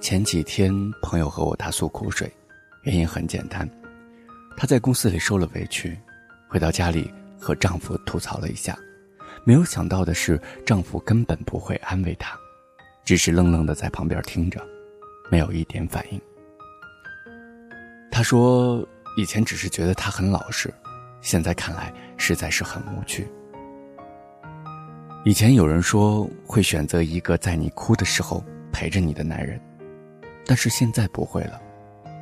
前几天朋友和我大诉苦水，原因很简单，她在公司里受了委屈，回到家里和丈夫吐槽了一下，没有想到的是，丈夫根本不会安慰她，只是愣愣的在旁边听着，没有一点反应。她说，以前只是觉得他很老实，现在看来实在是很无趣。以前有人说会选择一个在你哭的时候陪着你的男人。但是现在不会了，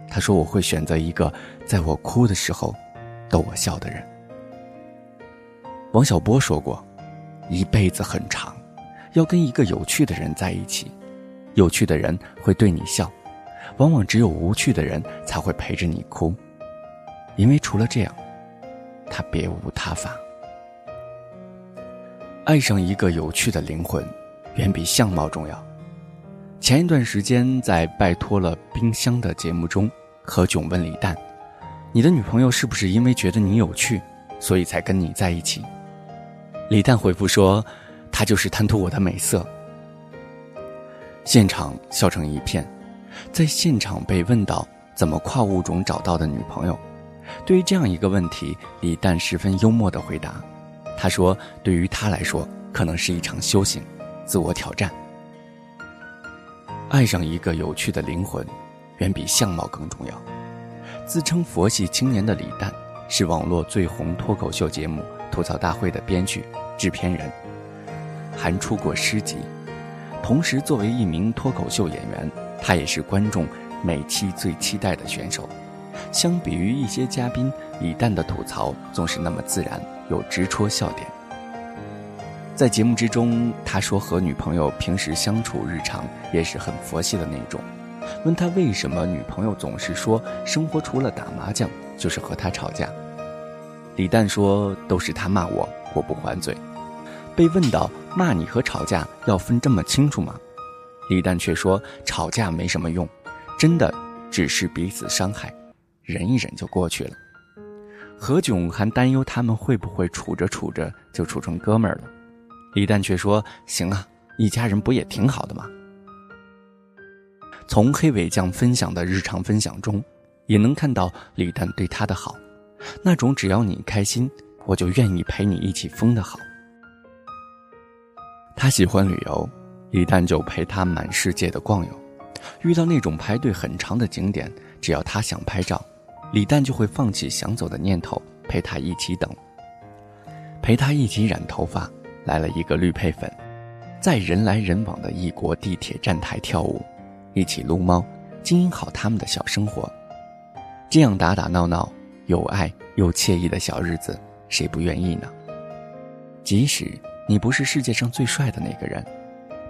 他说我会选择一个在我哭的时候逗我笑的人。王小波说过，一辈子很长，要跟一个有趣的人在一起，有趣的人会对你笑，往往只有无趣的人才会陪着你哭，因为除了这样，他别无他法。爱上一个有趣的灵魂，远比相貌重要。前一段时间，在拜托了冰箱的节目中，何炅问李诞：“你的女朋友是不是因为觉得你有趣，所以才跟你在一起？”李诞回复说：“她就是贪图我的美色。”现场笑成一片。在现场被问到怎么跨物种找到的女朋友，对于这样一个问题，李诞十分幽默的回答：“他说，对于他来说，可能是一场修行，自我挑战。”爱上一个有趣的灵魂，远比相貌更重要。自称佛系青年的李诞，是网络最红脱口秀节目《吐槽大会》的编剧、制片人，还出过诗集。同时，作为一名脱口秀演员，他也是观众每期最期待的选手。相比于一些嘉宾，李诞的吐槽总是那么自然，又直戳笑点。在节目之中，他说和女朋友平时相处日常也是很佛系的那种。问他为什么女朋友总是说生活除了打麻将就是和他吵架，李诞说都是他骂我，我不还嘴。被问到骂你和吵架要分这么清楚吗？李诞却说吵架没什么用，真的只是彼此伤害，忍一忍就过去了。何炅还担忧他们会不会处着处着就处成哥们儿了。李诞却说：“行啊，一家人不也挺好的吗？”从黑尾酱分享的日常分享中，也能看到李诞对他的好，那种只要你开心，我就愿意陪你一起疯的好。他喜欢旅游，李诞就陪他满世界的逛游。遇到那种排队很长的景点，只要他想拍照，李诞就会放弃想走的念头，陪他一起等，陪他一起染头发。来了一个绿配粉，在人来人往的异国地铁站台跳舞，一起撸猫，经营好他们的小生活。这样打打闹闹、有爱又惬意的小日子，谁不愿意呢？即使你不是世界上最帅的那个人，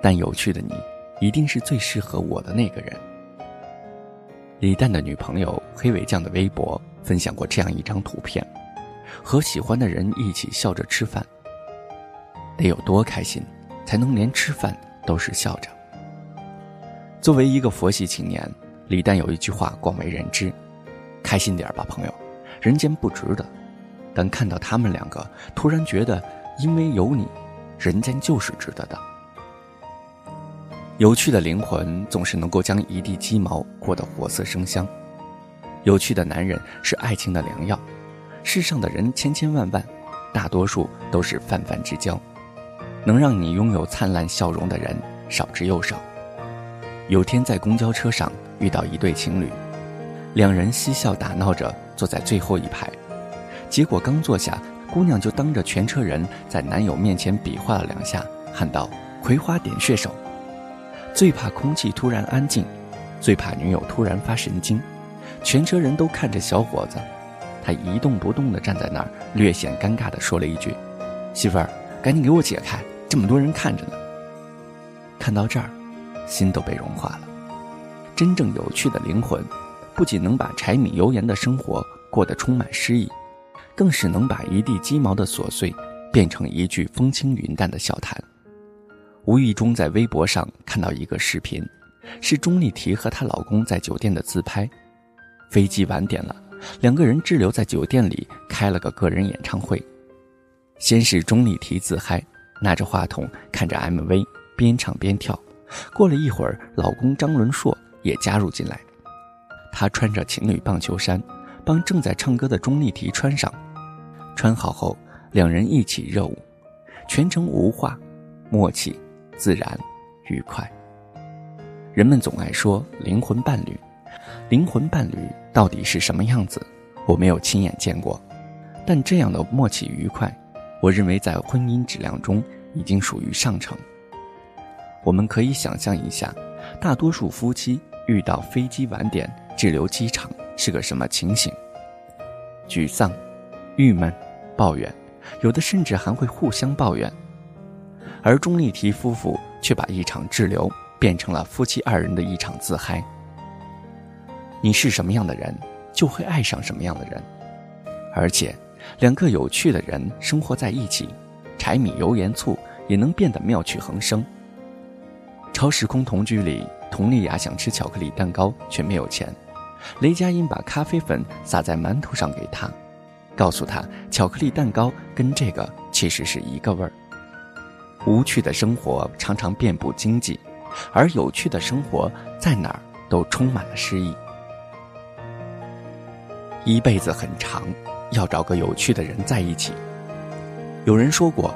但有趣的你，一定是最适合我的那个人。李诞的女朋友黑尾酱的微博分享过这样一张图片：和喜欢的人一起笑着吃饭。得有多开心，才能连吃饭都是笑着。作为一个佛系青年，李诞有一句话广为人知：“开心点吧，朋友，人间不值得。”但看到他们两个，突然觉得，因为有你，人间就是值得的。有趣的灵魂总是能够将一地鸡毛过得活色生香。有趣的男人是爱情的良药。世上的人千千万万，大多数都是泛泛之交。能让你拥有灿烂笑容的人少之又少。有天在公交车上遇到一对情侣，两人嬉笑打闹着坐在最后一排，结果刚坐下，姑娘就当着全车人在男友面前比划了两下，喊道：“葵花点穴手。”最怕空气突然安静，最怕女友突然发神经。全车人都看着小伙子，他一动不动地站在那儿，略显尴尬地说了一句：“媳妇儿，赶紧给我解开。”这么多人看着呢，看到这儿，心都被融化了。真正有趣的灵魂，不仅能把柴米油盐的生活过得充满诗意，更是能把一地鸡毛的琐碎变成一句风轻云淡的笑谈。无意中在微博上看到一个视频，是钟丽缇和她老公在酒店的自拍。飞机晚点了，两个人滞留在酒店里开了个个人演唱会。先是钟丽缇自嗨。拿着话筒看着 MV，边唱边跳，过了一会儿，老公张伦硕也加入进来。他穿着情侣棒球衫，帮正在唱歌的钟丽缇穿上。穿好后，两人一起热舞，全程无话，默契、自然、愉快。人们总爱说灵魂伴侣，灵魂伴侣到底是什么样子？我没有亲眼见过，但这样的默契愉快，我认为在婚姻质量中已经属于上乘。我们可以想象一下，大多数夫妻遇到飞机晚点滞留机场是个什么情形？沮丧、郁闷、抱怨，有的甚至还会互相抱怨。而钟丽缇夫妇却把一场滞留变成了夫妻二人的一场自嗨。你是什么样的人？就会爱上什么样的人，而且，两个有趣的人生活在一起，柴米油盐醋也能变得妙趣横生。超时空同居里，佟丽娅想吃巧克力蛋糕却没有钱，雷佳音把咖啡粉撒在馒头上给她，告诉她巧克力蛋糕跟这个其实是一个味儿。无趣的生活常常遍布经济，而有趣的生活在哪儿都充满了诗意。一辈子很长，要找个有趣的人在一起。有人说过，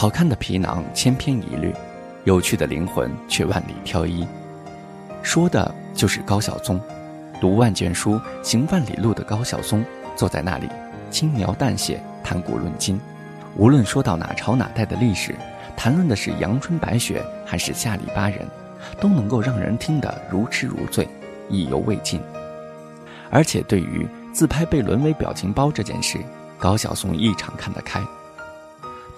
好看的皮囊千篇一律，有趣的灵魂却万里挑一。说的就是高晓松。读万卷书，行万里路的高晓松坐在那里，轻描淡写，谈古论今。无论说到哪朝哪代的历史，谈论的是阳春白雪还是下里巴人，都能够让人听得如痴如醉，意犹未尽。而且对于自拍被沦为表情包这件事，高晓松异常看得开。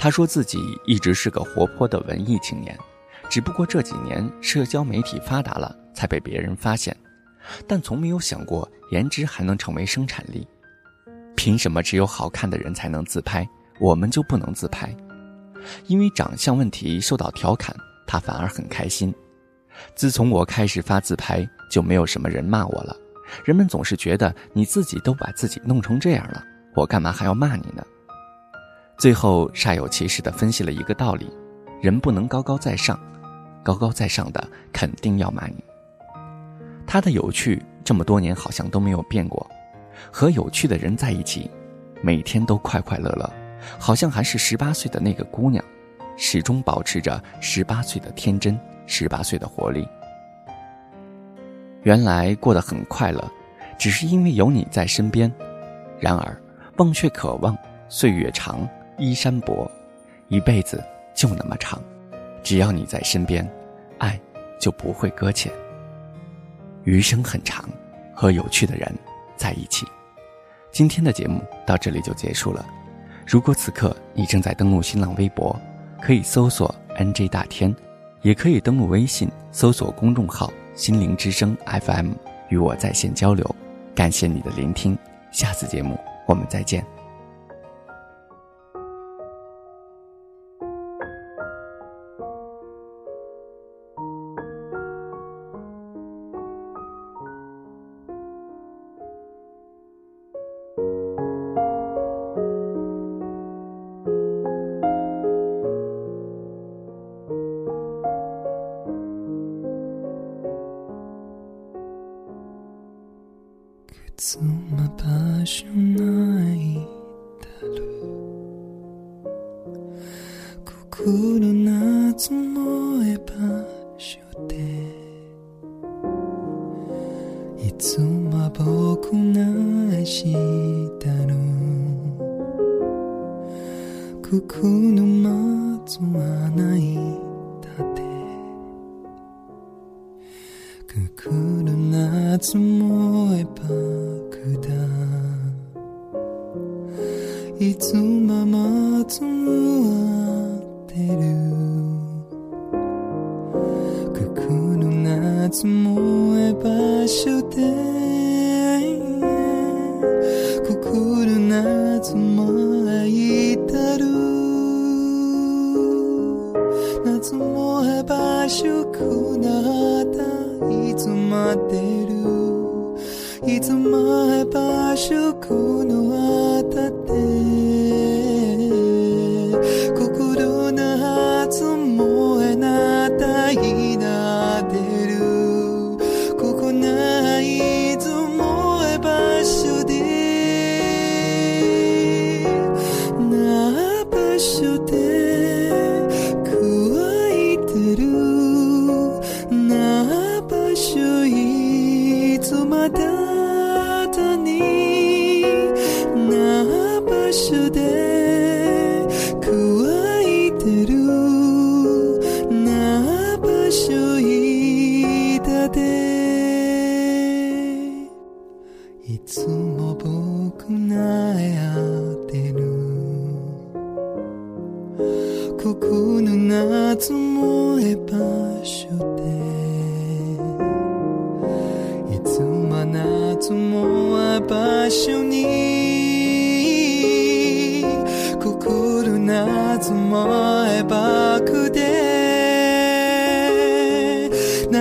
他说自己一直是个活泼的文艺青年，只不过这几年社交媒体发达了，才被别人发现。但从没有想过颜值还能成为生产力。凭什么只有好看的人才能自拍，我们就不能自拍？因为长相问题受到调侃，他反而很开心。自从我开始发自拍，就没有什么人骂我了。人们总是觉得你自己都把自己弄成这样了，我干嘛还要骂你呢？最后煞有其事地分析了一个道理：人不能高高在上，高高在上的肯定要骂你。他的有趣这么多年好像都没有变过，和有趣的人在一起，每天都快快乐乐，好像还是十八岁的那个姑娘，始终保持着十八岁的天真，十八岁的活力。原来过得很快乐，只是因为有你在身边。然而，忘却渴望，岁月长，衣衫薄，一辈子就那么长。只要你在身边，爱就不会搁浅。余生很长，和有趣的人在一起。今天的节目到这里就结束了。如果此刻你正在登录新浪微博，可以搜索 “nj 大天”，也可以登录微信搜索公众号。心灵之声 FM 与我在线交流，感谢你的聆听，下次节目我们再见。つも場所ないだろうここの夏のえ場所で。いつも僕がしたのここの松はないだって。くくる夏もえばいつまも松もってるくくの夏もえ場所でくくる夏も愛たる夏もえ場所くなったいつまでるいつまえ sự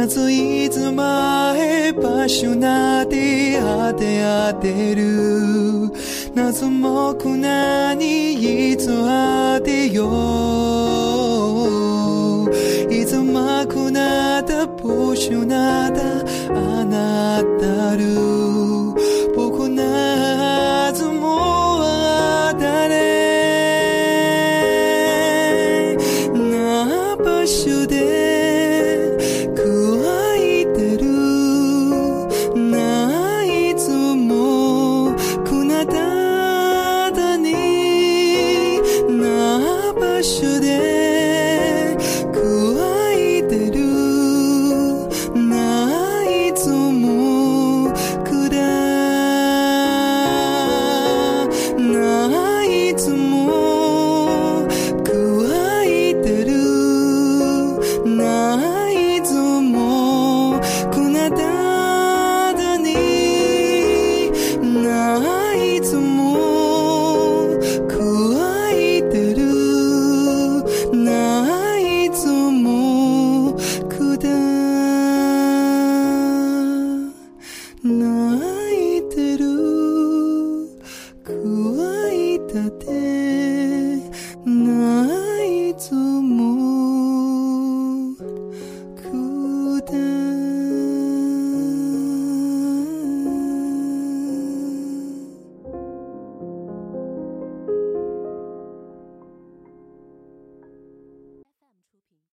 ついつまへパッショナテ当て当てる。謎もくなにいつ当てよう。いつまくなったポッシュなだあなたる。that